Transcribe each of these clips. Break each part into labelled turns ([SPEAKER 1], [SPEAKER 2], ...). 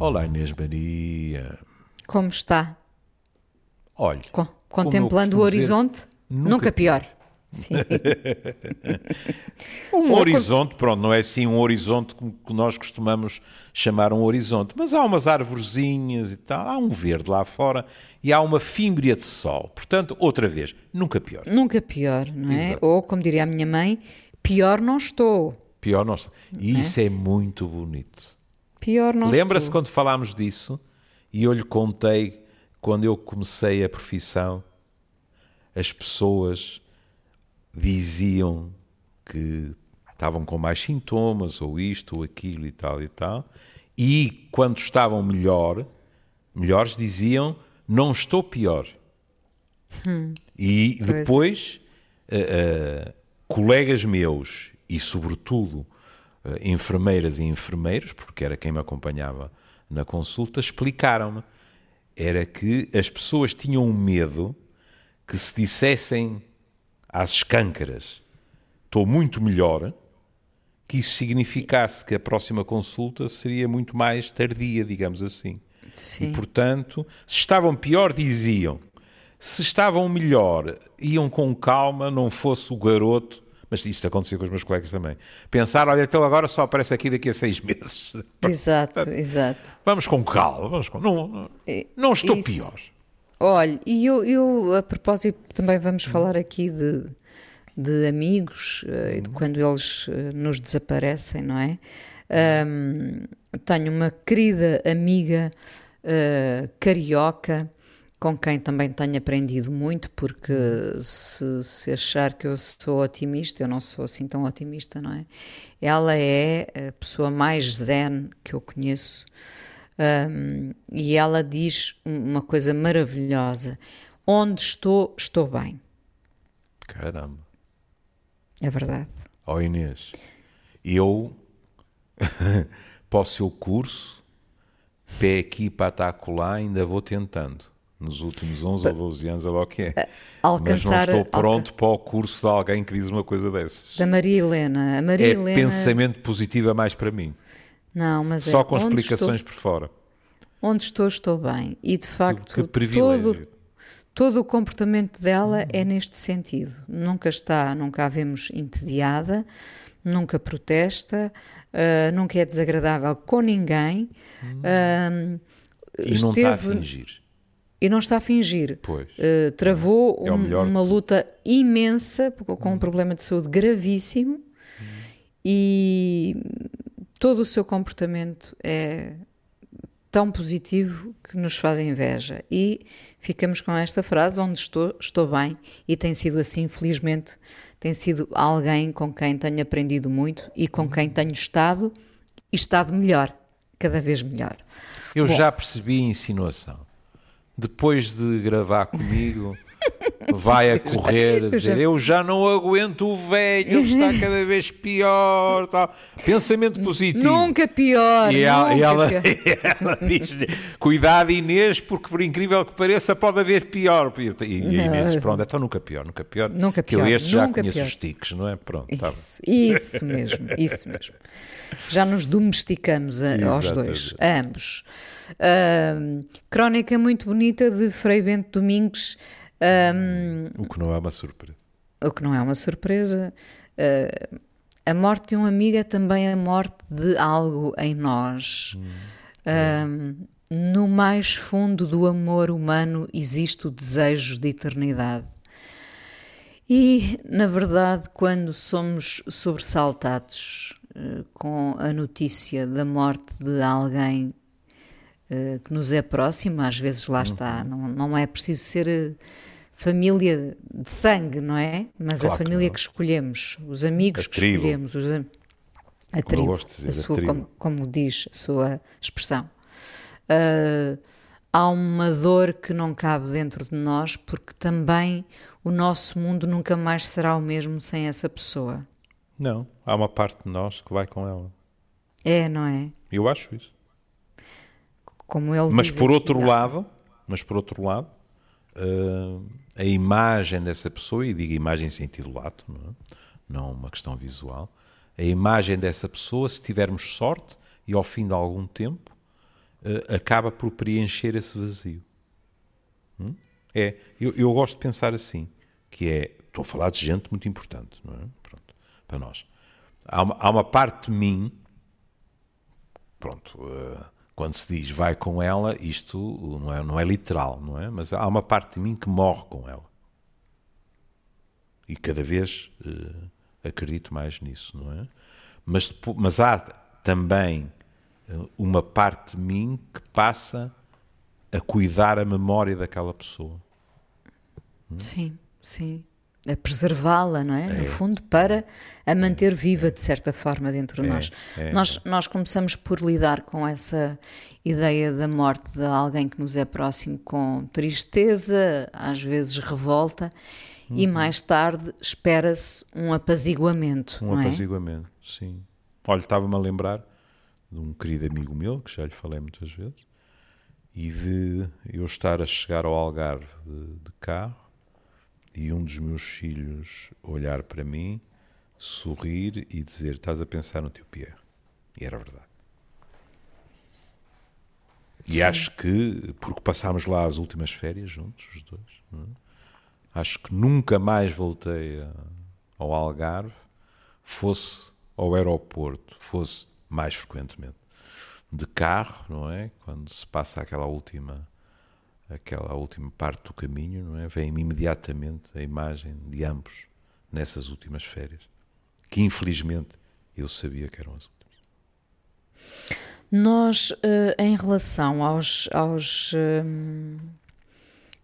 [SPEAKER 1] Olá,
[SPEAKER 2] Inês Maria.
[SPEAKER 1] Como está?
[SPEAKER 2] Olha,
[SPEAKER 1] Co- contemplando o
[SPEAKER 2] costumo dizer,
[SPEAKER 1] horizonte?
[SPEAKER 2] nunca
[SPEAKER 1] pior. Sim.
[SPEAKER 2] um horizonte, pronto, não é assim um horizonte como que nós costumamos chamar um horizonte, mas há umas arvorezinhas e tal, há um verde lá fora e há uma fímbria de sol. Portanto, outra vez, nunca pior.
[SPEAKER 1] Nunca pior, não é?
[SPEAKER 2] Exato.
[SPEAKER 1] Ou, como diria a minha mãe, pior não estou.
[SPEAKER 2] Pior não está. E isso é muito bonito.
[SPEAKER 1] Pior não
[SPEAKER 2] Lembra-se quando falámos disso e eu lhe contei quando eu comecei a profissão, as pessoas diziam que estavam com mais sintomas, ou isto, ou aquilo e tal e tal, e quando estavam melhor, melhores diziam não estou pior. E
[SPEAKER 1] Pois.
[SPEAKER 2] depois, eh, eh, colegas meus e, sobretudo, enfermeiras e enfermeiros, porque era quem me acompanhava na consulta, explicaram-me. Era que as pessoas tinham um medo que se dissessem às escâncaras estou muito melhor, que isso significasse que a próxima consulta seria muito mais tardia, digamos assim.
[SPEAKER 1] Sim.
[SPEAKER 2] E, portanto, se estavam pior, diziam. Se estavam melhor, iam com calma, não fosse o garoto. Mas isto acontecia com os meus colegas também. Pensar, olha, então agora só aparece aqui daqui a seis meses.
[SPEAKER 1] Exato, exato.
[SPEAKER 2] Vamos com calma, vamos com... Não, não, não estou
[SPEAKER 1] isso.
[SPEAKER 2] pior.
[SPEAKER 1] Olha, e eu, eu, a propósito, também vamos falar aqui de, de amigos eh, e de quando eles eh, nos desaparecem, não é? Ahm, tenho uma querida amiga eh, carioca com quem também tenho aprendido muito, porque se, se achar que eu sou otimista, eu não sou assim tão otimista, não é? Ela é a pessoa mais zen que eu conheço. Um, e ela diz uma coisa maravilhosa: onde estou, estou bem.
[SPEAKER 2] Caramba.
[SPEAKER 1] É verdade.
[SPEAKER 2] Ó Inês, eu, para o seu curso, pé aqui, pata acolá, ainda vou tentando. Nos últimos 11 ou 12 anos, olha lá o que é. Mas não
[SPEAKER 1] alcançar-
[SPEAKER 2] estou pronto para o curso de alguém que diz uma coisa dessas.
[SPEAKER 1] Da Maria Helena. A Maria
[SPEAKER 2] É
[SPEAKER 1] Helena.
[SPEAKER 2] pensamento positivo a mais para mim.
[SPEAKER 1] Não, mas é
[SPEAKER 2] Só com
[SPEAKER 1] onde
[SPEAKER 2] explicações por fora.
[SPEAKER 1] Estou, onde estou, estou bem. E de facto,
[SPEAKER 2] Que privilégio.
[SPEAKER 1] todo, todo o comportamento dela é neste sentido. Nunca está, nunca a vemos entediada, nunca protesta, ah, nunca é desagradável com ninguém. ah,
[SPEAKER 2] E não está a
[SPEAKER 1] esteve-
[SPEAKER 2] fingir.
[SPEAKER 1] E não está a fingir.
[SPEAKER 2] Pois.
[SPEAKER 1] Uh, travou
[SPEAKER 2] É
[SPEAKER 1] um- uma luta imensa com um problema de saúde gravíssimo e todo o seu comportamento é tão positivo que nos faz inveja. E ficamos com esta frase: onde estou, estou bem, e tem sido assim, felizmente, tem sido alguém com quem tenho aprendido muito e com quem tenho estado e estado melhor, cada vez melhor.
[SPEAKER 2] Eu
[SPEAKER 1] Bom.
[SPEAKER 2] já percebi a insinuação. Depois de gravar comigo, vai a correr a dizer: Eu já não aguento o velho, ele está cada vez pior. Tal. Pensamento positivo.
[SPEAKER 1] Nunca pior,
[SPEAKER 2] E ela,
[SPEAKER 1] nunca
[SPEAKER 2] ela,
[SPEAKER 1] pior.
[SPEAKER 2] ela diz: Cuidado, Inês, porque por incrível que pareça, pode haver pior. E, e Inês diz: Pronto, então nunca pior, nunca pior.
[SPEAKER 1] Nunca
[SPEAKER 2] que eu
[SPEAKER 1] pior,
[SPEAKER 2] este já conheço
[SPEAKER 1] pior.
[SPEAKER 2] os tiques, não é? Pronto, tá.
[SPEAKER 1] Isso, isso mesmo, isso mesmo. Já nos domesticamos a- aos dois, a ambos. Ahm, crónica muito bonita de Frei Bento Domingues, ahm,
[SPEAKER 2] O que não é uma surpresa.
[SPEAKER 1] o que não é uma surpresa. Ah, a morte de um amigo é também a morte de algo em nós. Ahm, no mais fundo do amor humano existe o desejo de eternidade. E, na verdade, quando somos sobressaltados eh, com a notícia da morte de alguém eh, que nos é próximo, às vezes lá está, não, não é preciso ser eh, família de sangue, não é? Mas
[SPEAKER 2] Claro
[SPEAKER 1] a
[SPEAKER 2] que
[SPEAKER 1] família
[SPEAKER 2] não.
[SPEAKER 1] que escolhemos, os amigos
[SPEAKER 2] A
[SPEAKER 1] que
[SPEAKER 2] tribo.
[SPEAKER 1] escolhemos, os a
[SPEAKER 2] eu
[SPEAKER 1] tribo,
[SPEAKER 2] dizer,
[SPEAKER 1] a
[SPEAKER 2] a
[SPEAKER 1] sua,
[SPEAKER 2] tribo.
[SPEAKER 1] como, como diz a sua expressão. Ah, há uma dor que não cabe dentro de nós porque também o nosso mundo nunca mais será o mesmo sem essa pessoa.
[SPEAKER 2] Não, há uma parte de nós que vai com ela.
[SPEAKER 1] É, não é?
[SPEAKER 2] Eu acho isso.
[SPEAKER 1] Como ele
[SPEAKER 2] Mas por outro lado, mas por outro lado, eh, a imagem dessa pessoa, e digo imagem em sentido lato, não, é? não uma questão visual, a imagem dessa pessoa, se tivermos sorte e ao fim de algum tempo uh, acaba por preencher esse vazio. Hum? É, eu, eu, gosto de pensar assim, que é, estou a falar de gente muito importante, não é? Pronto, para nós. Há uma, há uma parte de mim, pronto, uh, quando se diz vai com ela, isto não é, não é literal, não é? Mas há uma parte de mim que morre com ela. E cada vez uh, acredito mais nisso, não é? Mas, mas há também uh, uma parte de mim que passa a cuidar a memória daquela pessoa.
[SPEAKER 1] Hum? Sim, sim a preservá-la, não é? é? No fundo, para a manter viva de certa forma dentro de é, nós. É, nós. Nós começamos por lidar com essa ideia da morte de alguém que nos é próximo com tristeza, às vezes revolta, uhum. e mais tarde espera-se um apaziguamento.
[SPEAKER 2] Um
[SPEAKER 1] é?
[SPEAKER 2] apaziguamento, sim. Olha, estava-me a lembrar de um querido amigo meu, que já lhe falei muitas vezes, e de eu estar a chegar ao Algarve de, de carro e um dos meus filhos olhar para mim, sorrir e dizer: Estás a pensar no teu Pierre. E era verdade. E Sim. acho que, porque passámos lá as últimas férias juntos, os dois, é? acho que nunca mais voltei a, ao Algarve, fosse ao aeroporto, fosse mais frequentemente de carro, não é? Quando se passa aquela última aquela última parte do caminho, não é? Vem-me imediatamente a imagem de ambos nessas últimas férias, que infelizmente eu sabia que eram as últimas.
[SPEAKER 1] Nós, eh, em relação aos, aos um,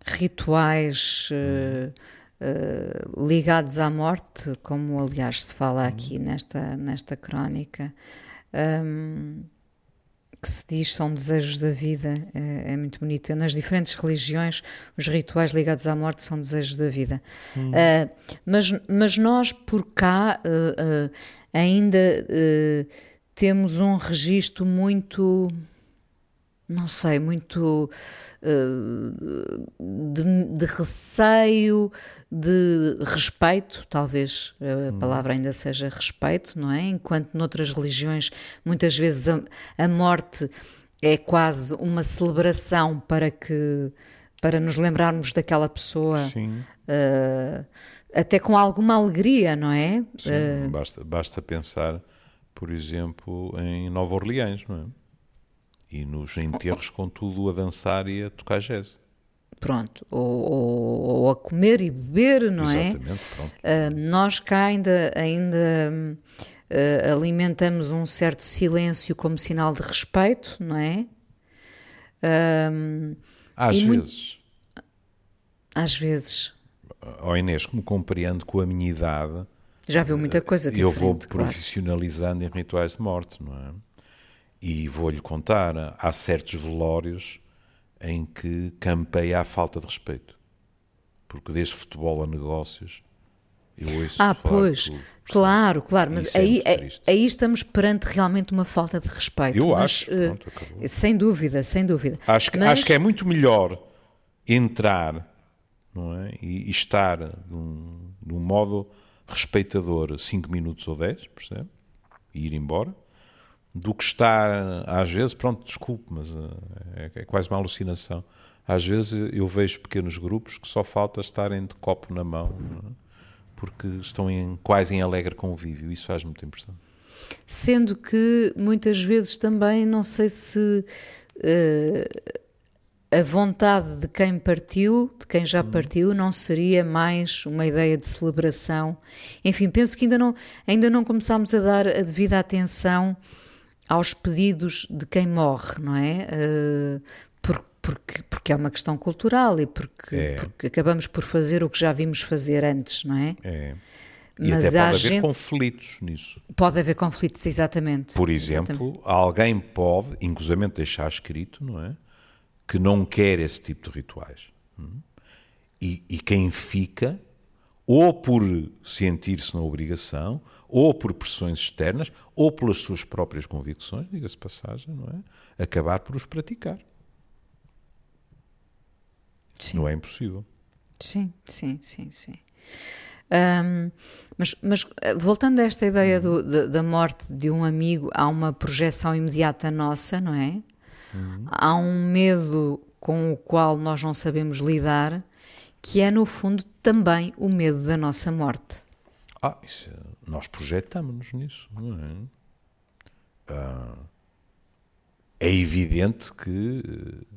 [SPEAKER 1] rituais uh, uh, ligados à morte, como aliás se fala uhum. aqui nesta, nesta crónica, um, que se diz são desejos da vida, é, é, muito bonito. Nas diferentes religiões, os rituais ligados à morte são desejos da vida. Hum. Uh, mas, mas nós, por cá, uh, uh, ainda temos um registro muito não sei, muito uh, de, de, receio, de respeito, talvez a hum. palavra ainda seja respeito, não é? Enquanto noutras religiões muitas vezes a, a morte é quase uma celebração para que para nos lembrarmos daquela pessoa, uh, até com alguma alegria, não é?
[SPEAKER 2] Sim, uh, basta, basta pensar, por exemplo, em Nova Orleans, não é? E nos enterros com tudo a dançar e a tocar jazz.
[SPEAKER 1] Pronto, ou, ou, ou a comer e beber, não
[SPEAKER 2] é? Exatamente,
[SPEAKER 1] é? pronto. Uh, nós cá ainda, ainda uh, alimentamos um certo silêncio como sinal de respeito, não é?
[SPEAKER 2] Uh, às vezes. Muito...
[SPEAKER 1] Às vezes.
[SPEAKER 2] Ó oh Inês, como compreendo com a minha idade...
[SPEAKER 1] Já viu muita coisa diferente,
[SPEAKER 2] Eu vou profissionalizando claro. em rituais de morte, não é? E vou-lhe contar, há certos velórios em que campeia a falta de respeito. Porque desde futebol a negócios, eu ouço
[SPEAKER 1] Ah, pois, tudo, claro, claro, mas é aí, é, aí estamos perante realmente uma falta de respeito.
[SPEAKER 2] Eu
[SPEAKER 1] mas,
[SPEAKER 2] acho, uh, pronto,
[SPEAKER 1] sem dúvida, sem dúvida.
[SPEAKER 2] Acho que, mas... acho que é muito melhor entrar não é? e, e estar de um, de um modo respeitador 5 minutos ou 10, percebe? E ir embora, do que estar, às vezes, pronto, desculpe, mas eh, é, é, quase uma alucinação. Às vezes eu vejo pequenos grupos que só falta estarem de copo na mão, é? porque estão em, quase em alegre convívio. Isso faz muita impressão.
[SPEAKER 1] Sendo que muitas vezes também, não sei se uh, a vontade de quem partiu, de quem já hum. partiu, não seria mais uma ideia de celebração. Enfim, penso que ainda não, ainda não começámos a dar a devida atenção aos pedidos de quem morre, não é? Uh, por, porque, porque é uma questão cultural e porque, é. porque acabamos por fazer o que já vimos fazer antes, não é?
[SPEAKER 2] É. E Mas até pode haver gente... conflitos nisso.
[SPEAKER 1] Pode haver conflitos, exatamente.
[SPEAKER 2] Por exemplo, exatamente. alguém pode, inclusive, deixar escrito, não é? Que não quer esse tipo de rituais. Hum? E, e quem fica, ou por sentir-se na obrigação, ou por pressões externas, ou pelas suas próprias convicções, diga-se passagem, não é? Acabar por os praticar. Sim. Não é impossível.
[SPEAKER 1] Sim, sim, sim, sim. Um, mas, mas, eh, voltando a esta ideia do, da, da, morte de um amigo, há uma projeção imediata nossa, não é? Uhum. Há um medo com o qual nós não sabemos lidar, que é, no fundo, também o medo da nossa morte.
[SPEAKER 2] Ah, isso, nós projetamos-nos nisso, é? Ah, é evidente que eh,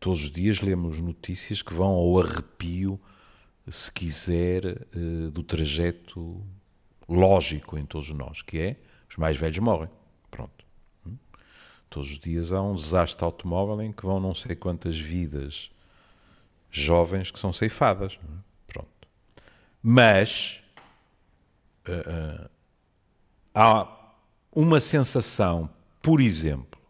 [SPEAKER 2] todos os dias lemos notícias que vão ao arrepio, se quiser, eh, do trajeto lógico em todos nós, que é os mais velhos morrem. Pronto. Hum? Todos os dias há um desastre automóvel em que vão não sei quantas vidas jovens que são ceifadas. É? Pronto. Mas uh, há uma sensação, por exemplo,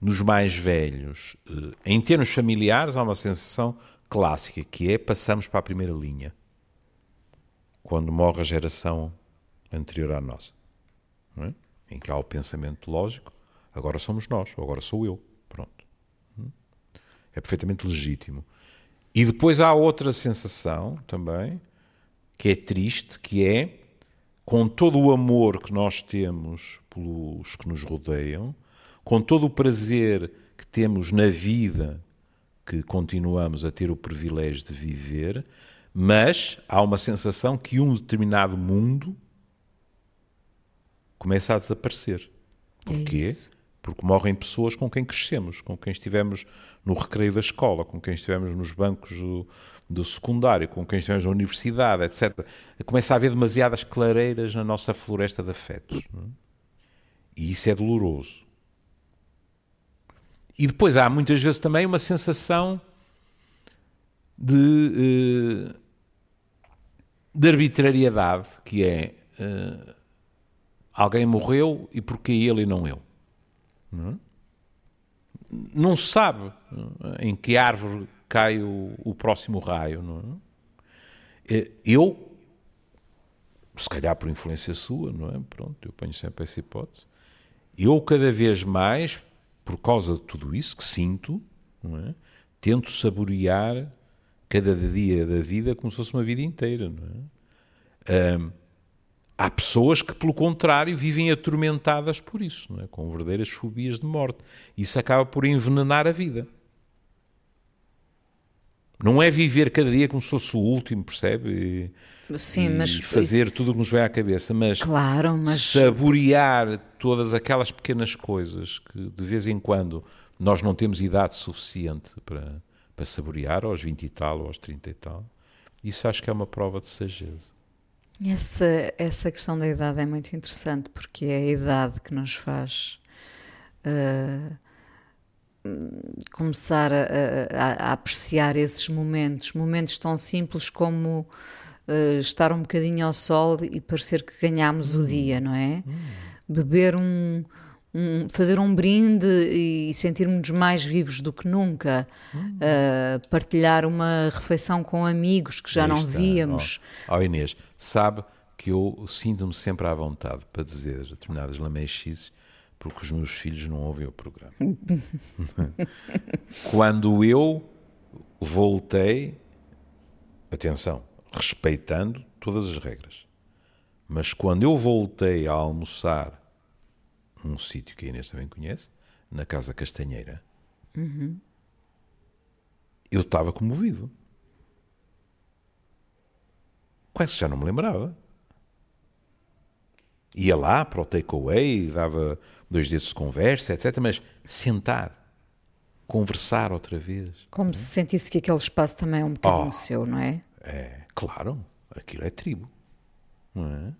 [SPEAKER 2] nos mais velhos, uh, em termos familiares, há uma sensação clássica que é passamos para a primeira linha quando morre a geração anterior à nossa, é? em que há o pensamento lógico, agora somos nós, agora sou eu, pronto. Hum? É perfeitamente legítimo. E depois há outra sensação também, que é triste, que é com todo o amor que nós temos pelos que nos rodeiam, com todo o prazer que temos na vida que continuamos a ter o privilégio de viver, mas há uma sensação que um determinado mundo começa a desaparecer. Porquê? É Porque morrem pessoas com quem crescemos, com quem estivemos no recreio da escola, com quem estivemos nos bancos do, do secundário, com quem estivemos na universidade, etc. Começa a haver demasiadas clareiras na nossa floresta de afetos. É? E isso é doloroso. E depois há muitas vezes também uma sensação de, eh, de arbitrariedade, que é uh, alguém morreu e porque ele e não eu. Não, é? se sabe eh, em que árvore cai o, o próximo raio. Não é? Eu, se calhar por influência sua, não é? Pronto, eu ponho sempre essa hipótese. Eu cada vez mais, por causa de tudo isso que sinto, é? tento saborear cada dia da vida como se fosse uma vida inteira. Não é? Há pessoas que, pelo contrário, vivem atormentadas por isso, é? com verdadeiras fobias de morte. Isso acaba por envenenar a vida. Não é viver cada dia como se fosse o último, percebe?
[SPEAKER 1] Sim, e mas
[SPEAKER 2] fazer tudo o que nos vem à cabeça, mas,
[SPEAKER 1] claro, mas
[SPEAKER 2] saborear todas aquelas pequenas coisas que de vez em quando nós não temos idade suficiente para, para saborear, aos 20 e tal, ou aos 30 e tal, isso acho que é uma prova de sageza.
[SPEAKER 1] Essa, essa questão da idade é muito interessante porque é a idade que nos faz uh, começar a, a, a, apreciar esses momentos, momentos tão simples como uh, estar um bocadinho ao sol e parecer que ganhámos hum. o dia, não é? Hum. Beber um, um, fazer um brinde e sentirmos mais vivos do que nunca, hum. uh, partilhar uma refeição com amigos que já não víamos.
[SPEAKER 2] Ó oh, oh, Inês, sabe que eu sinto-me sempre à vontade para dizer determinadas lamechices porque os meus filhos não ouvem o programa. Quando eu voltei, atenção, respeitando todas as regras, mas quando eu voltei a almoçar um sítio que a Inês também conhece, na Casa Castanheira, uhum. eu estava comovido. Quase já não me lembrava. Ia lá para o takeaway, dava dois dedos de conversa, etc. Mas sentar, conversar outra vez.
[SPEAKER 1] Como se sentisse que aquele espaço também é um bocadinho oh, seu, não é?
[SPEAKER 2] É, claro. Aquilo é tribo. É?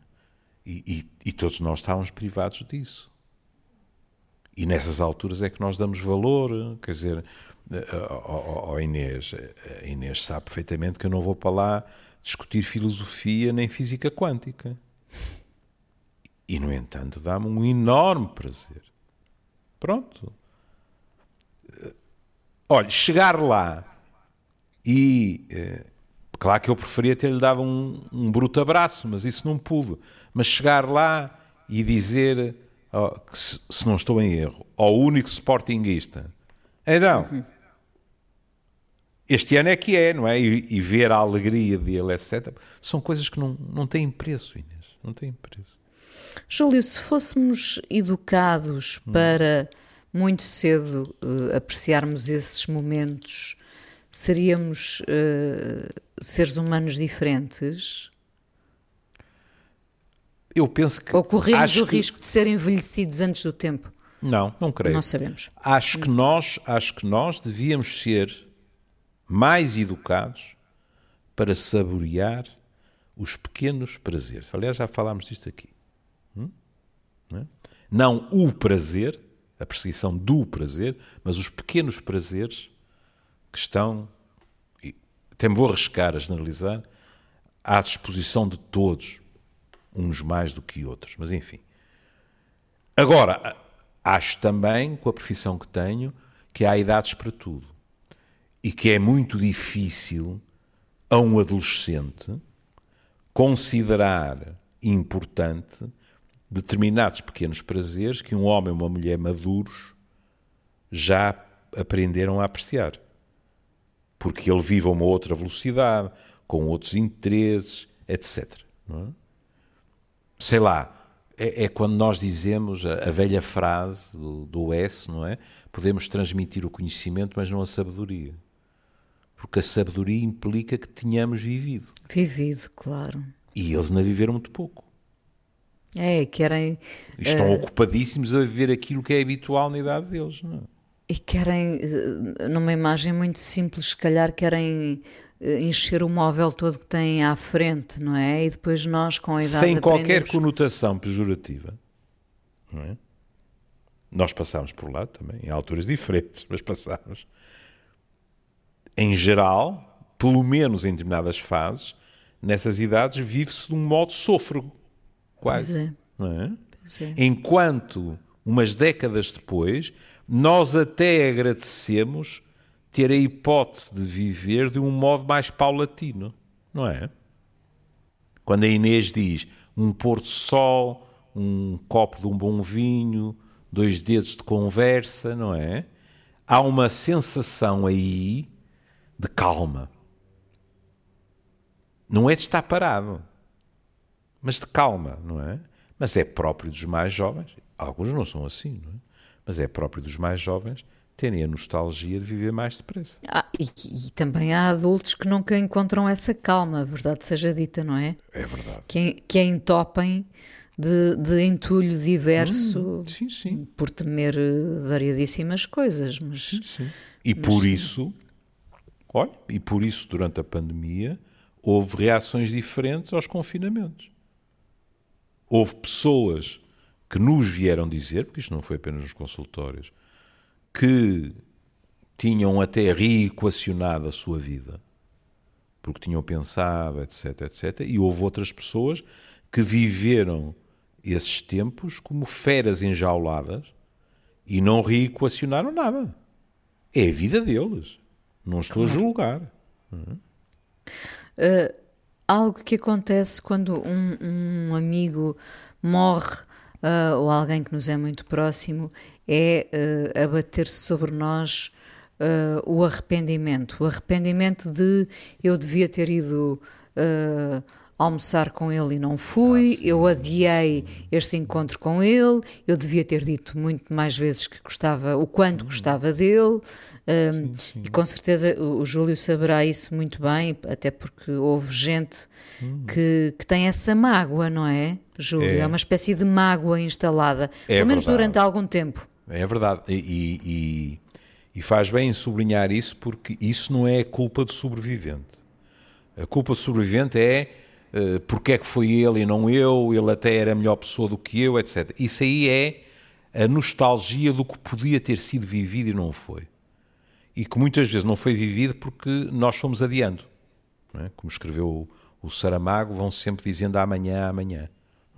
[SPEAKER 2] E, e, e todos nós estávamos privados disso. E nessas alturas é que nós damos valor, quer dizer, ao Inês, a Inês sabe perfeitamente que eu não vou para lá discutir filosofia nem física quântica. E, no entanto, dá-me um enorme prazer. Pronto. Olha, chegar lá e. Eh, claro que eu preferia ter-lhe dado um, um bruto abraço, mas isso não pude. Mas chegar lá e dizer oh, se, se, não estou em erro, ao único sportinguista. Então, este ano é que é, não é? E, e, ver a alegria dele, etc. São coisas que não, não têm preço, Inês. Não têm preço.
[SPEAKER 1] Júlio, se fôssemos educados hum. para muito cedo uh, apreciarmos esses momentos, seríamos uh, seres humanos diferentes?
[SPEAKER 2] Eu penso que.
[SPEAKER 1] Ou corremos o que... risco de ser envelhecidos antes do tempo?
[SPEAKER 2] Não, não creio.
[SPEAKER 1] Não sabemos.
[SPEAKER 2] Acho que nós, acho que nós devíamos ser mais educados para saborear os pequenos prazeres. Aliás, já falámos disto aqui. Hum? Não, é? não o prazer, a perseguição do prazer, mas os pequenos prazeres que estão, e até me vou arriscar a generalizar, à disposição de todos, uns mais do que outros, mas enfim. Agora, acho também, com a profissão que tenho, que há idades para tudo. E que é muito difícil a um adolescente considerar importante determinados pequenos prazeres que um homem ou uma mulher maduros já aprenderam a apreciar. Porque ele vive a uma outra velocidade, com outros interesses, etc. É? Sei lá, é, é, quando nós dizemos a, a velha frase do, do S, não é? Podemos transmitir o conhecimento, mas não a sabedoria. Porque a sabedoria implica que tenhamos vivido.
[SPEAKER 1] Vivido, claro.
[SPEAKER 2] E eles não viveram muito pouco.
[SPEAKER 1] É, querem.
[SPEAKER 2] Estão uh, ocupadíssimos a viver aquilo que é habitual na idade deles, não é?
[SPEAKER 1] E querem, eh, numa imagem muito simples, se calhar querem eh, encher o móvel todo que têm à frente, não é? E depois nós, com a idade.
[SPEAKER 2] Sem qualquer conotação pejorativa, não é? Nós passámos por lá também, em alturas diferentes, mas passámos. Em geral, pelo menos em determinadas fases, nessas idades, vive-se de um modo sôfrego, quase. Pois é. Não é? Pois é. Enquanto, umas décadas depois, nós até agradecemos ter a hipótese de viver de um modo mais paulatino, não é? Quando a Inês diz um pôr do sol, um copo de um bom vinho, dois dedos de conversa, não é? Há uma sensação aí de calma. Não é de estar parado, mas de calma, não é? Mas é próprio dos mais jovens. Alguns não são assim, não é? mas é próprio dos mais jovens terem a nostalgia de viver mais depressa.
[SPEAKER 1] Ah, e, e, também há adultos que nunca encontram essa calma, a verdade seja dita, não é?
[SPEAKER 2] É verdade.
[SPEAKER 1] Que, que a entopem de, de entulho diverso
[SPEAKER 2] hum, sim, sim.
[SPEAKER 1] por temer eh, variadíssimas coisas. Mas, sim,
[SPEAKER 2] sim. E mas, por isso, olha, e por isso durante a pandemia houve reações diferentes aos confinamentos. Houve pessoas que nos vieram dizer, porque isto não foi apenas nos consultórios, que tinham até reequacionado a sua vida, porque tinham pensado, etc, etc, e houve outras pessoas que viveram esses tempos como feras enjauladas e não reequacionaram nada. É a vida deles. Não estou claro. a julgar.
[SPEAKER 1] Uh, algo que acontece quando um, um amigo morre uh, ou alguém que nos é muito próximo, é uh, abater-se sobre nós uh, o arrependimento. O arrependimento de eu devia ter ido almoçar com ele e não fui, ah, eu adiei este encontro com ele, eu devia ter dito muito mais vezes que gostava, o quanto hum. gostava dele, um, sim, sim. e com certeza o, o, Júlio saberá isso muito bem, até porque houve gente hum. que, que tem essa mágoa, não é, Júlio? É, é uma espécie de mágoa instalada, é pelo menos verdade. durante algum tempo.
[SPEAKER 2] É verdade, e, e, e faz bem em sublinhar isso, porque isso não é culpa do sobrevivente. A culpa do sobrevivente é uh, porque é que foi ele e não eu, ele até era melhor pessoa do que eu, etc. Isso aí é a nostalgia do que podia ter sido vivido e não foi. E que muitas vezes não foi vivido porque nós fomos adiando. É? Como escreveu o, o Saramago, vão sempre dizendo amanhã, amanhã.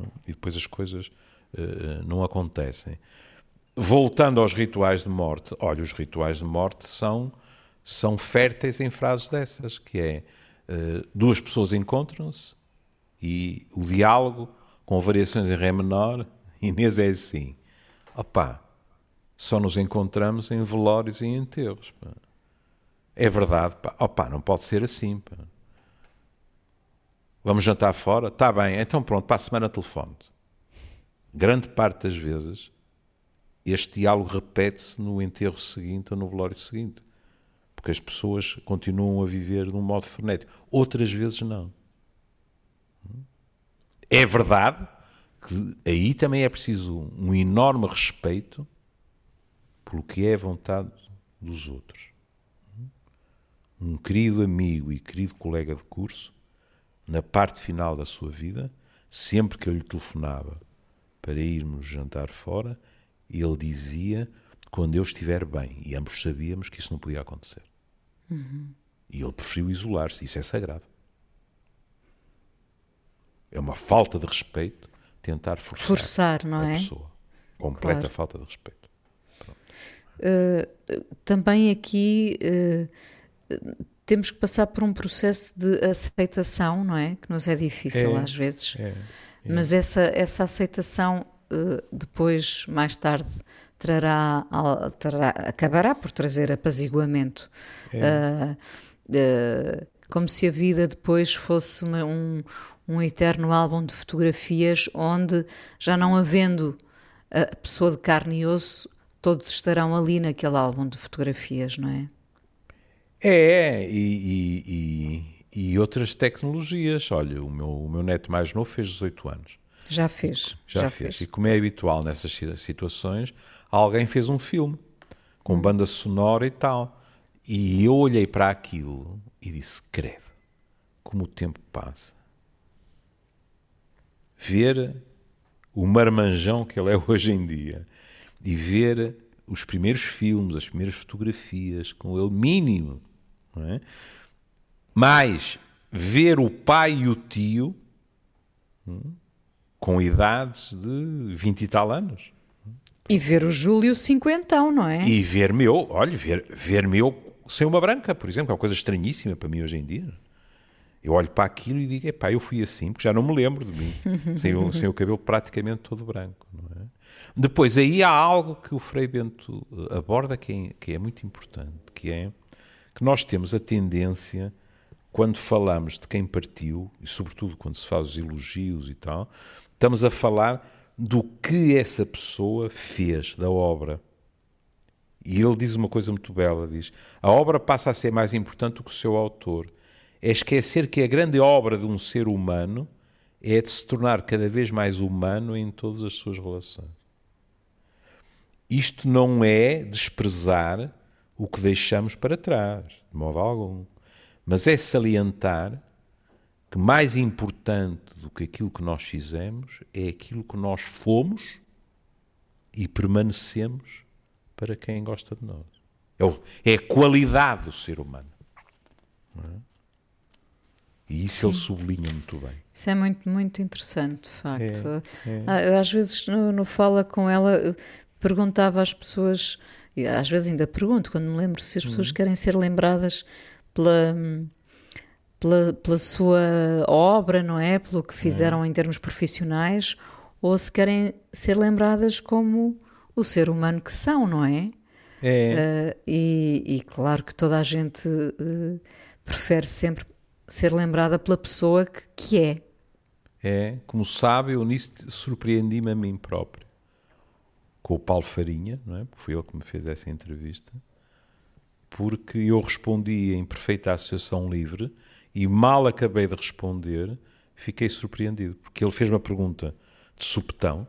[SPEAKER 2] É? E depois as coisas uh, não acontecem. Voltando aos rituais de morte, olha, os rituais de morte são, são férteis em frases dessas, que é uh, duas pessoas encontram-se, e o diálogo, com variações em Ré menor, Inês é assim. Opá, só nos encontramos em velórios e enterros. Pá. É verdade, pá. Opa, não pode ser assim. Pá. Vamos jantar fora? Está bem, então pronto, para a semana telefone. Grande parte das vezes este diálogo repete-se no enterro seguinte ou no velório seguinte. Porque as pessoas continuam a viver de um modo frenético. Outras vezes não. É verdade que aí também é preciso um enorme respeito pelo que é a vontade dos outros. Um querido amigo e querido colega de curso, na parte final da sua vida, sempre que eu lhe telefonava para irmos jantar fora, ele dizia quando eu estiver bem. E ambos sabíamos que isso não podia acontecer. Uhum. E ele preferiu isolar-se. Isso é sagrado. É uma falta de respeito tentar forçar,
[SPEAKER 1] forçar
[SPEAKER 2] a
[SPEAKER 1] é?
[SPEAKER 2] pessoa. Completa
[SPEAKER 1] Claro.
[SPEAKER 2] falta de respeito.
[SPEAKER 1] Uh, também aqui uh, temos que passar por um processo de aceitação, não é? Que nos é difícil
[SPEAKER 2] É,
[SPEAKER 1] às vezes.
[SPEAKER 2] É,
[SPEAKER 1] Mas essa, essa aceitação uh, depois, mais tarde, trará, trará- acabará por trazer apaziguamento. Uh, como se a vida depois fosse uma- um, um eterno álbum de fotografias onde, já não havendo a pessoa de carne e osso, todos estarão ali naquele álbum de fotografias, não é?
[SPEAKER 2] É, e, e- e- e outras tecnologias. Olha, o meu, o meu neto mais novo fez 18 anos.
[SPEAKER 1] Já fez.
[SPEAKER 2] Já, fez. E como é habitual nessas si- situações, alguém fez um filme com banda sonora e tal. E eu olhei para aquilo e disse: credo, como o tempo passa. Ver o marmanjão que ele é hoje em dia e ver os primeiros filmes, as primeiras fotografias com ele mínimo, não é? mais ver o pai e o tio hum, com idades de 20 e tal anos.
[SPEAKER 1] E ver o Júlio cinquentão, não é?
[SPEAKER 2] E ver-me eu, olha, ver- ver-me eu sem uma branca, por exemplo, é uma coisa estranhíssima para mim hoje em dia. Eu olho para aquilo e digo, epá, eu fui assim, porque já não me lembro de mim, sem, o, sem o cabelo praticamente todo branco. É? Depois, aí há algo que o Frei Bento eh, aborda que é, que é muito importante, que é que nós temos a tendência, quando falamos de quem partiu, e sobretudo quando se faz os elogios e tal, estamos a falar do que essa pessoa fez da obra. E ele diz uma coisa muito bela, diz, a obra passa a ser mais importante do que o seu autor. É esquecer que a grande obra de um ser humano é de se tornar cada vez mais humano em todas as suas relações. Isto não é desprezar o que deixamos para trás, de modo algum, mas é salientar que mais importante do que aquilo que nós fizemos é aquilo que nós fomos e permanecemos para quem gosta de nós. É, é a qualidade do ser humano. não é? E isso ele sublinha muito bem.
[SPEAKER 1] Isso é muito, muito interessante, de facto.
[SPEAKER 2] é.
[SPEAKER 1] Ah, eu, às vezes, no, no Fala com ela, perguntava às pessoas, e às vezes ainda pergunto, quando me lembro, se as pessoas
[SPEAKER 2] Uhum.
[SPEAKER 1] querem ser lembradas pela, pela, pela sua obra, não é? Pelo que fizeram
[SPEAKER 2] Uhum.
[SPEAKER 1] em termos profissionais, ou se querem ser lembradas como o ser humano que são, não é?
[SPEAKER 2] É,
[SPEAKER 1] Uh, e, e claro que toda a gente uh, prefere sempre ser lembrada pela pessoa que, que é.
[SPEAKER 2] é, como sabe, eu nisso surpreendi-me a mim próprio. Com o Paulo Farinha, não é? Porque foi ele que me fez essa entrevista. Porque eu respondi em perfeita associação livre e mal acabei de responder, fiquei surpreendido. Porque ele fez uma pergunta de supetão.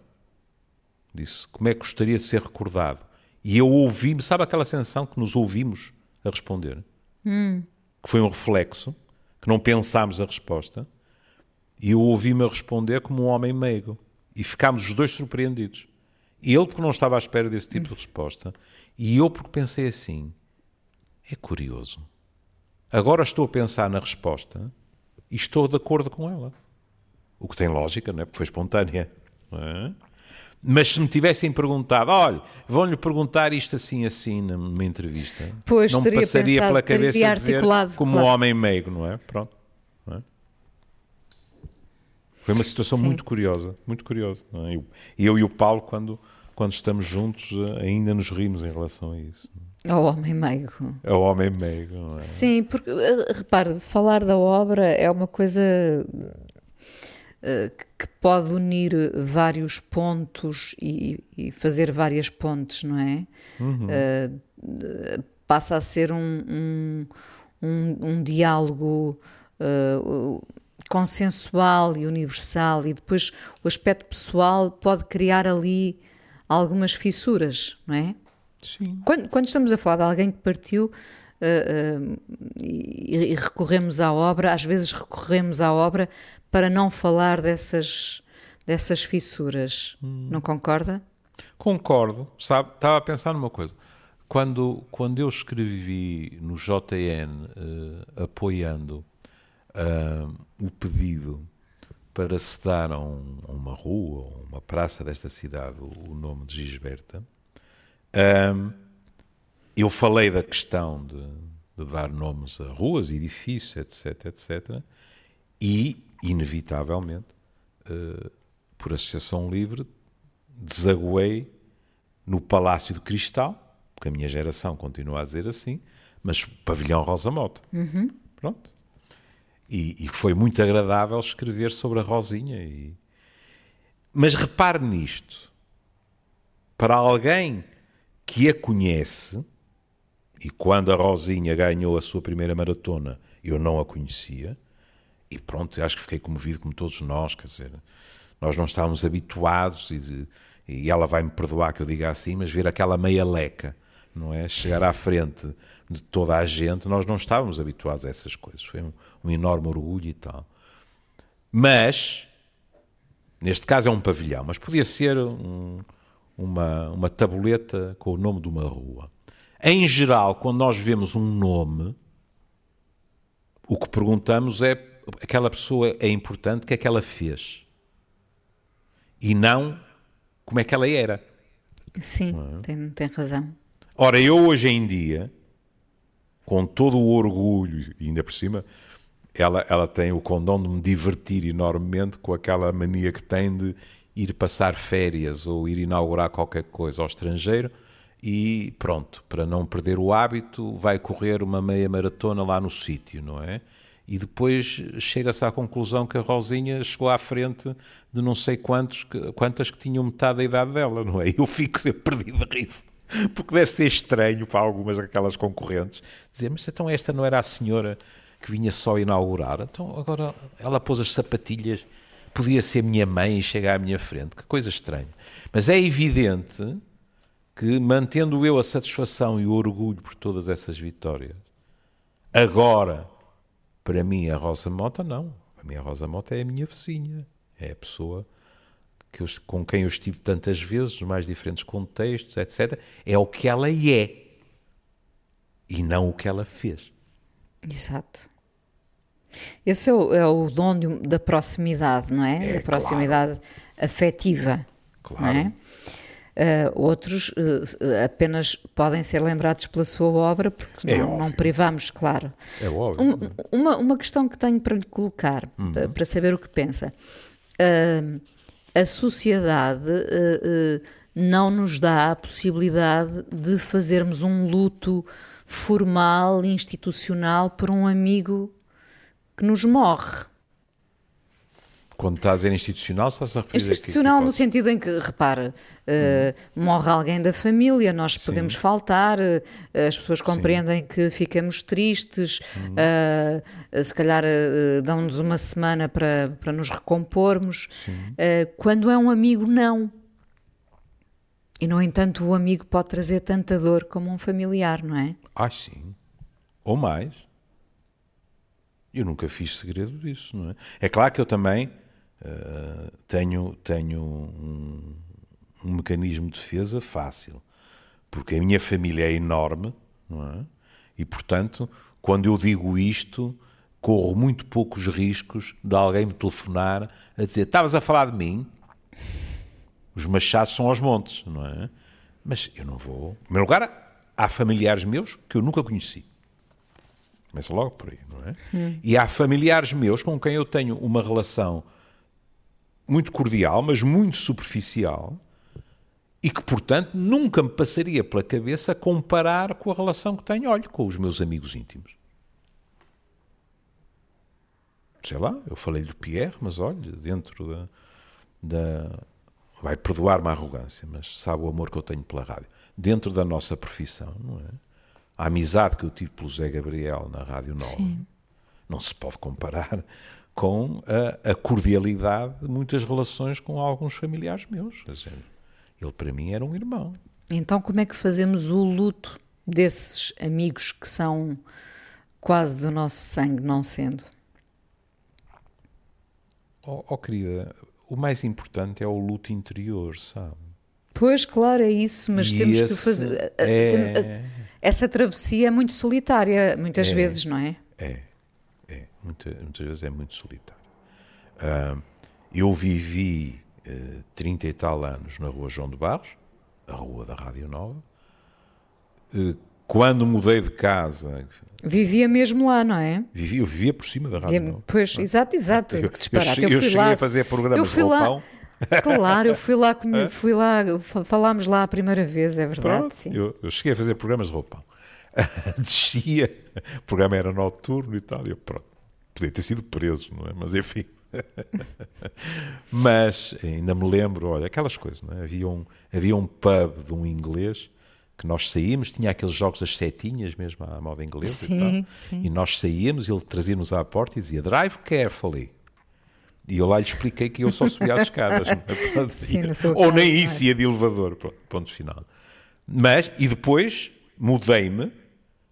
[SPEAKER 2] Disse, como é que gostaria de ser recordado? E eu ouvi-me, sabe aquela sensação que nos ouvimos a responder? Que foi um reflexo, que não pensámos a resposta. E eu ouvi-me a responder como um homem meigo. E ficámos os dois surpreendidos. Ele porque não estava à espera desse tipo de resposta. E eu porque pensei assim, é curioso. Agora estou a pensar na resposta e estou de acordo com ela. O que tem lógica, não é? Porque foi espontânea. não é? Mas se me tivessem perguntado, olha, vão-lhe perguntar isto assim, assim, numa entrevista,
[SPEAKER 1] Pois,
[SPEAKER 2] não me
[SPEAKER 1] teria
[SPEAKER 2] passaria
[SPEAKER 1] pensado,
[SPEAKER 2] pela
[SPEAKER 1] teria
[SPEAKER 2] cabeça dizer
[SPEAKER 1] articulado,
[SPEAKER 2] como
[SPEAKER 1] claro.
[SPEAKER 2] um homem meigo, não é? Pronto. não é? Foi uma situação
[SPEAKER 1] Sim.
[SPEAKER 2] muito curiosa, muito curiosa. é? Eu, eu e o Paulo, quando, quando estamos juntos, eh, ainda nos rimos em relação a isso.
[SPEAKER 1] Ao homem meigo.
[SPEAKER 2] Ao homem meigo, não é?
[SPEAKER 1] Sim, porque, eh, repare, falar da obra é uma coisa que pode unir vários pontos e, e fazer várias pontes, não é? Uhum. Uh, passa a ser um, um, um, um diálogo uh, consensual e universal, e depois o aspecto pessoal pode criar ali algumas fissuras, não é?
[SPEAKER 2] Sim.
[SPEAKER 1] Quando, quando estamos a falar de alguém que partiu, Uh, uh, e, e, recorremos à obra, às vezes recorremos à obra para não falar dessas, dessas fissuras. Hum. Não concorda?
[SPEAKER 2] Concordo, sabe? Estava a pensar numa coisa. Quando, quando eu escrevi no JN uh, apoiando o pedido para se dar a, um, a uma rua, a uma praça desta cidade, o, o nome de Gisberta, um, eu falei da questão de, de, dar nomes a ruas, edifícios, etc, etc, e, inevitavelmente, uh, por associação livre, desaguei no Palácio de Cristal, porque a minha geração continua a dizer assim, mas Pavilhão Rosa Mota.
[SPEAKER 1] Uhum.
[SPEAKER 2] Pronto. E, e, foi muito agradável escrever sobre a Rosinha. E... Mas repare nisto. Para alguém que a conhece, e quando a Rosinha ganhou a sua primeira maratona, eu não a conhecia, e pronto, acho que fiquei comovido como todos nós, quer dizer, nós não estávamos habituados, e, e ela vai-me perdoar que eu diga assim, mas ver aquela meia leca, não é? Chegar à frente de toda a gente, nós não estávamos habituados a essas coisas, foi um, um enorme orgulho e tal. Mas, neste caso é um pavilhão, mas podia ser um, uma, uma tabuleta com o nome de uma rua. Em geral, quando nós vemos um nome, o que perguntamos é aquela pessoa é importante, o que é que ela fez? E não como é que ela era.
[SPEAKER 1] Sim, é? tem, tem razão.
[SPEAKER 2] Ora, eu hoje em dia, com todo o orgulho, e ainda por cima, ela, ela tem o condão de me divertir enormemente com aquela mania que tem de ir passar férias ou ir inaugurar qualquer coisa ao estrangeiro e pronto, para não perder o hábito, vai correr uma meia maratona lá no sítio, não é? E depois chega-se à conclusão que a Rosinha chegou à frente de não sei quantos, quantas que tinham metade da idade dela, não é? Eu fico sempre perdido de riso. Porque deve ser estranho para algumas daquelas concorrentes dizer, mas então esta não era a senhora que vinha só inaugurar? Então agora ela pôs as sapatilhas podia ser minha mãe e chegar à minha frente. Que coisa estranha. Mas é evidente que, mantendo eu a satisfação e o orgulho por todas essas vitórias, agora, para mim, a Rosa Mota, não. A Rosa Mota é a minha vizinha. É a pessoa que eu, com quem eu estive tantas vezes, nos mais diferentes contextos, etc. É o que ela é. E não o que ela fez.
[SPEAKER 1] Exato. Esse é o, é o dom de, da proximidade, não é? é da proximidade claro. afetiva. Claro. Não é? Uh, outros uh, apenas podem ser lembrados pela sua obra, porque é não, não, privamos, claro.
[SPEAKER 2] É óbvio.
[SPEAKER 1] Um, uma, uma questão que tenho para lhe colocar, uhum. para, saber o que pensa. A sociedade não nos dá a possibilidade de fazermos um luto formal, institucional, por um amigo que nos morre.
[SPEAKER 2] Quando está a dizer institucional, está-se a referir
[SPEAKER 1] Institucional no sentido em que, repara, uh, morre alguém da família, nós Sim. podemos faltar, uh, as pessoas compreendem Sim. que ficamos tristes, uhum. uh, se calhar dão-nos uma semana para, para nos recompormos. quando é um amigo, não. E, no entanto, o amigo pode trazer tanta dor como um familiar, não é?
[SPEAKER 2] Ah, sim. Ou mais. Eu nunca fiz segredo disso, não é? É claro que eu também uh, tenho, tenho um, um, mecanismo de defesa fácil, porque a minha família é enorme, não é? E, portanto, quando eu digo isto, corro muito poucos riscos de alguém me telefonar a dizer: Estavas a falar de mim? Os machados são aos montes, não é? Mas eu não vou. Em primeiro lugar, há familiares meus que eu nunca conheci. Começa logo por aí, não é? Hum. E há familiares meus com quem eu tenho uma relação muito cordial, mas muito superficial, E que, portanto, nunca me passaria pela cabeça comparar com a relação que tenho, olha, com os meus amigos íntimos. Sei lá, eu falei-lhe do Pierre, mas olha, dentro da, da vai perdoar-me a arrogância, mas sabe o amor que eu tenho pela rádio. Dentro da nossa profissão, não é? A amizade que eu tive pelo Zé Gabriel na Rádio Nova Sim. não se pode comparar com a, a, cordialidade de muitas relações com alguns familiares meus. Dizer, ele para mim era um irmão.
[SPEAKER 1] Então, como é que fazemos o luto desses amigos que são quase do nosso sangue, não sendo?
[SPEAKER 2] Oh, oh querida, o mais importante é o luto interior, sabe?
[SPEAKER 1] Pois, claro, é isso, mas e temos que fazer. É... Essa travessia é muito solitária, muitas é, vezes, não é?
[SPEAKER 2] É, é. Muita, muitas vezes é muito solitário. Uh, eu vivi uh, 30 e tal anos na Rua João de Barros, a rua da Rádio Nova. Uh, quando mudei de casa.
[SPEAKER 1] Vivia mesmo lá, não é?
[SPEAKER 2] Vivia, eu vivia por cima da Rádio vivia, Nova.
[SPEAKER 1] Pois, exato, exato.
[SPEAKER 2] Eu, que disparate. Eu, eu, eu fui lá, a fazer programas eu fui lá,
[SPEAKER 1] Claro, eu fui lá, fui lá, falámos lá a primeira vez, é verdade. Pronto, sim.
[SPEAKER 2] Eu, eu, cheguei a fazer programas de roupão. Descia, o programa era noturno e tal, e eu, pronto, podia ter sido preso, não é? Mas enfim. Mas ainda me lembro, olha, aquelas coisas, não é? Havia um, havia um pub de um inglês que nós saímos, tinha aqueles jogos das setinhas mesmo à moda inglesa sim, e tal, sim. e nós saíamos, ele trazia-nos à porta e dizia drive carefully. E eu lá lhe expliquei que eu só subia as escadas. Sim, Ou nem é? isso ia de elevador. Pronto, ponto final. Mas, e depois mudei-me,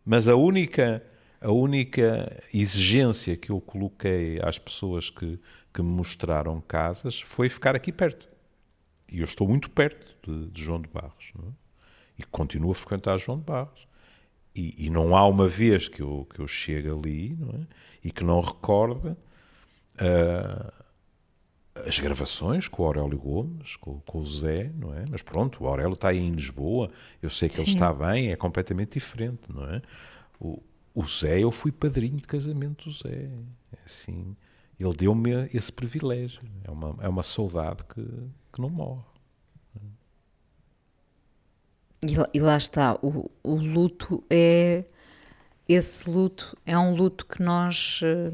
[SPEAKER 2] mas a única, a única exigência que eu coloquei às pessoas que, que me mostraram casas foi ficar aqui perto. E eu estou muito perto de, de João de Barros. É? E continuo a frequentar João de Barros. E, e, não há uma vez que eu, que eu chegue ali é? e que não recorde. Uh, as gravações com o Aurélio Gomes, com, com, o Zé, não é? Mas pronto, o Aurélio está aí em Lisboa, eu sei que Sim. ele está bem, é completamente diferente, não é? O, o Zé, eu fui padrinho de casamento do Zé, é assim, ele deu-me esse privilégio, é uma, é uma saudade que, que não morre.
[SPEAKER 1] E, e lá está, o, o luto é, esse luto é um luto que nós... Eh,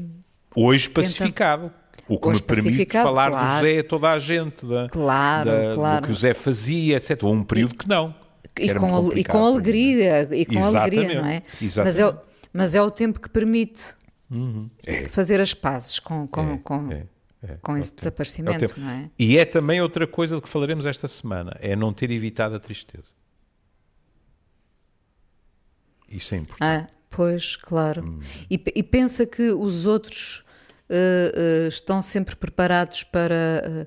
[SPEAKER 2] Hoje pacificado. O que me permite falar claro. do Zé a toda a gente, da,
[SPEAKER 1] claro,
[SPEAKER 2] da,
[SPEAKER 1] claro.
[SPEAKER 2] do que o Zé fazia, etc. Houve um período que não.
[SPEAKER 1] E com, e com, alegria, e com Exatamente. alegria, não é?
[SPEAKER 2] Exatamente.
[SPEAKER 1] Mas é, mas é o tempo que permite uhum. é. fazer as pazes com, com, é. com, é. é. com esse desaparecimento, não é?
[SPEAKER 2] E é também outra coisa de que falaremos esta semana, é não ter evitado a tristeza. Isso é importante.
[SPEAKER 1] Ah, pois, claro. Hum. E, e pensa que os outros uh, uh, estão sempre preparados para, uh,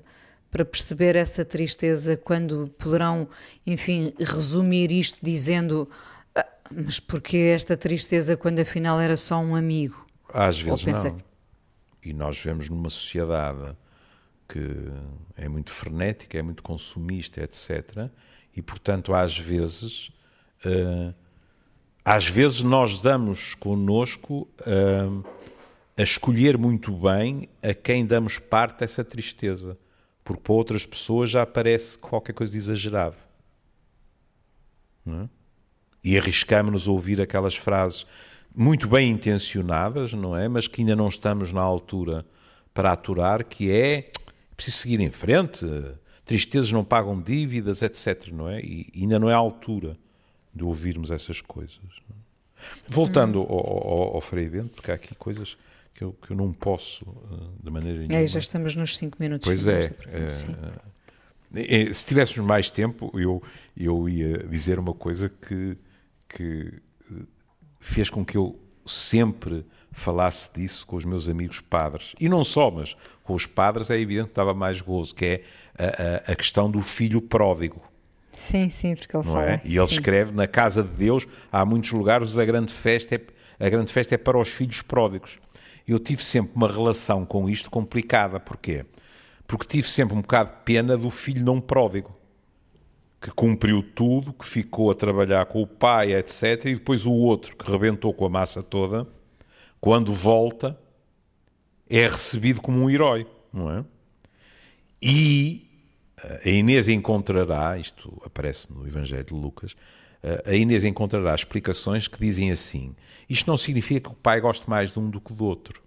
[SPEAKER 1] para perceber essa tristeza quando poderão, enfim, resumir isto dizendo mas porquê esta tristeza quando afinal era só um amigo?
[SPEAKER 2] Às vezes não. Que... E nós vivemos numa sociedade que é muito frenética, é muito consumista, etc. E, portanto, às vezes, uh, às vezes nós damos connosco uh, a escolher muito bem a quem damos parte dessa tristeza, porque para outras pessoas já parece qualquer coisa de exagerado. É? E arriscamos-nos a ouvir aquelas frases muito bem intencionadas, não é? Mas que ainda não estamos na altura para aturar, que é preciso seguir em frente, tristezas não pagam dívidas, etc. Não é? E ainda não é a altura de ouvirmos essas coisas. É? Voltando hum. ao, ao, ao Frei Bento, porque há aqui coisas que eu, que eu não posso uh, de maneira nenhuma.
[SPEAKER 1] É, já estamos nos 5 minutos.
[SPEAKER 2] Pois é. é, se tivéssemos mais tempo, eu, eu ia dizer uma coisa que, que eh, fez com que eu sempre falasse disso com os meus amigos padres. E não só, mas com os padres é evidente que dava mais gozo, que é a, a, a questão do filho pródigo.
[SPEAKER 1] Sim, sim, porque ele
[SPEAKER 2] não
[SPEAKER 1] fala.
[SPEAKER 2] É? E ele
[SPEAKER 1] sim.
[SPEAKER 2] escreve, na casa de Deus, há muitos lugares, a grande festa é, a grande festa é para os filhos pródigos eu tive sempre uma relação com isto complicada. Porquê? Porque tive sempre um bocado de pena do filho não pródigo, que cumpriu tudo, que ficou a trabalhar com o pai, etc. E depois o outro, que rebentou com a massa toda, quando volta, é recebido como um herói, não é? E uh, a Inês encontrará, isto aparece no Evangelho de Lucas, a Inês encontrará explicações que dizem assim: isto não significa que o pai goste mais de um do que do outro.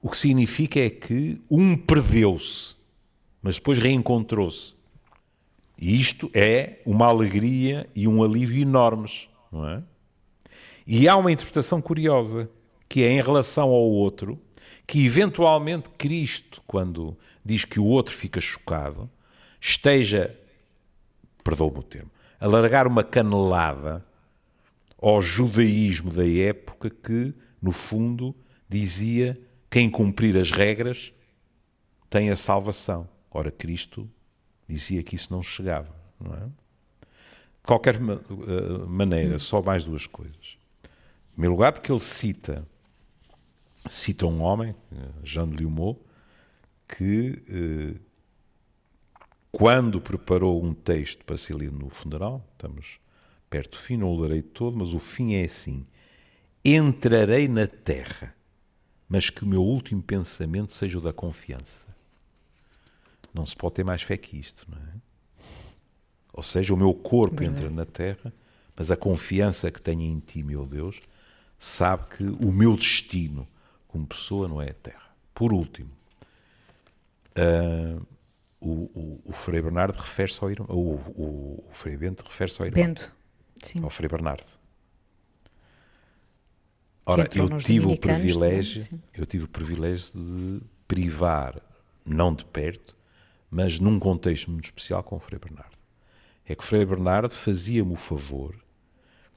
[SPEAKER 2] O que significa é que um perdeu-se, mas depois reencontrou-se. E isto é uma alegria e um alívio enormes, não é? E há uma interpretação curiosa, que é em relação ao outro, que eventualmente Cristo, quando diz que o outro fica chocado, esteja, perdoa-me o termo, a largar uma canelada ao judaísmo da época que, no fundo, dizia quem cumprir as regras tem a salvação. Ora, Cristo dizia que isso não chegava. Não é? De qualquer maneira, só mais duas coisas. Em primeiro lugar, porque ele cita, cita um homem, Jean de Liumot, que eh, quando preparou um texto para ser lido no funeral, estamos perto do fim, não o lerei todo, mas o fim é assim: entrarei na terra mas que o meu último pensamento seja o da confiança. Não se pode ter mais fé que isto, não é? Ou seja, o meu corpo entra na terra, mas a confiança que tenho em ti, meu Deus, sabe que o meu destino como pessoa não é a terra. Por último, uh, o, o, o, Frei Bernardo refere-se ao irmão, o, o, o Frei Bento refere-se ao irmão.
[SPEAKER 1] Bento, sim.
[SPEAKER 2] Ao Frei Bernardo. Ora, eu tive o privilégio, eu tive o privilégio de privar, não de perto, mas num contexto muito especial com o Frei Bernardo. É que o Frei Bernardo fazia-me o favor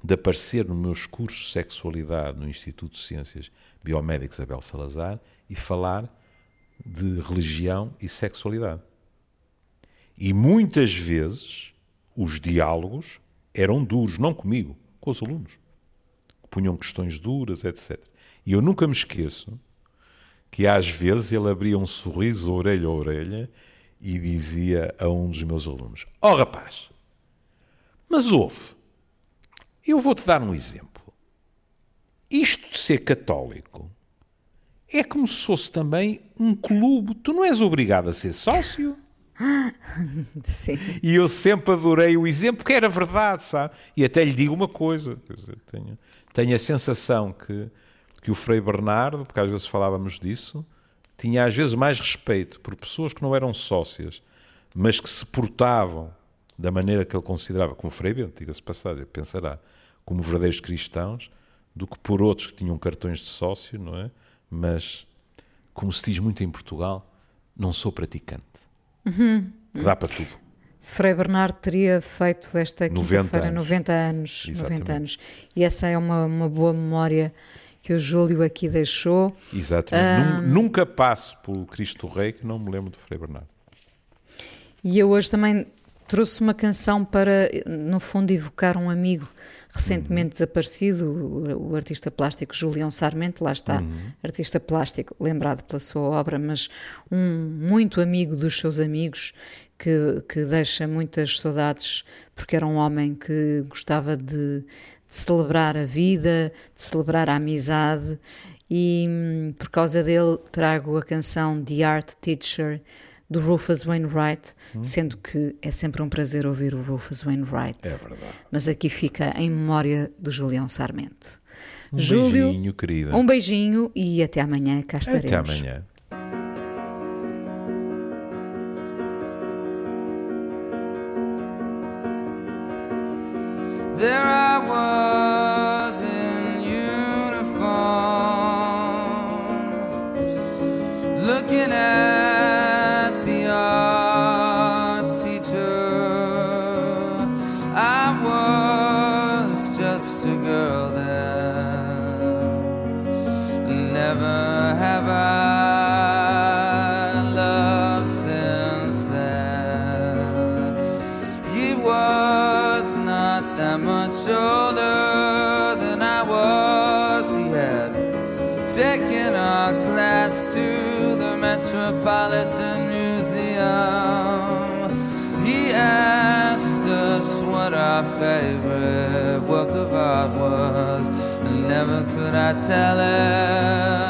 [SPEAKER 2] de aparecer nos meus cursos de sexualidade no Instituto de Ciências Biomédicas Abel Salazar e falar de religião e sexualidade. E muitas vezes os diálogos eram duros, não comigo, com os alunos punham questões duras, etc. E eu nunca me esqueço que às vezes ele abria um sorriso orelha a orelha e dizia a um dos meus alunos: Ó oh, rapaz, mas ouve, eu vou-te dar um exemplo. Isto de ser católico é como se fosse também um clube. Tu não és obrigado a ser sócio.
[SPEAKER 1] Sim.
[SPEAKER 2] E eu sempre adorei o exemplo, que era verdade, sabe? E até lhe digo uma coisa: tenho, tenho a sensação que, que o Frei Bernardo, porque às vezes falávamos disso, tinha às vezes mais respeito por pessoas que não eram sócias, mas que se portavam da maneira que ele considerava, como Frei Bento, diga-se passagem, pensará, como verdadeiros cristãos, do que por outros que tinham cartões de sócio, não é? Mas, como se diz muito em Portugal, não sou praticante.
[SPEAKER 1] Uhum.
[SPEAKER 2] Dá para tudo.
[SPEAKER 1] Frei Bernardo teria feito esta quinta-feira 90 anos. 90 anos. E essa é uma, uma boa memória que o Júlio aqui deixou.
[SPEAKER 2] Exatamente. Um, Nunca passo pelo Cristo Rei que não me lembro de Frei Bernardo.
[SPEAKER 1] E eu hoje também trouxe uma canção para, no fundo, evocar um amigo recentemente uhum. desaparecido, o, o, artista plástico Julião Sarmento, lá está, uhum. artista plástico, lembrado pela sua obra, mas um muito amigo dos seus amigos que, que deixa muitas saudades, porque era um homem que gostava de, de celebrar a vida, de celebrar a amizade, e hum, por causa dele trago a canção The Art Teacher do Rufus Wainwright, hum. sendo que é sempre um prazer ouvir o Rufus Wainwright.
[SPEAKER 2] É verdade.
[SPEAKER 1] Mas aqui fica em memória do Julião Sarmento.
[SPEAKER 2] Um
[SPEAKER 1] Júlio,
[SPEAKER 2] beijinho, querida.
[SPEAKER 1] Um beijinho e até amanhã cá estaremos.
[SPEAKER 2] Até amanhã. There I I tell him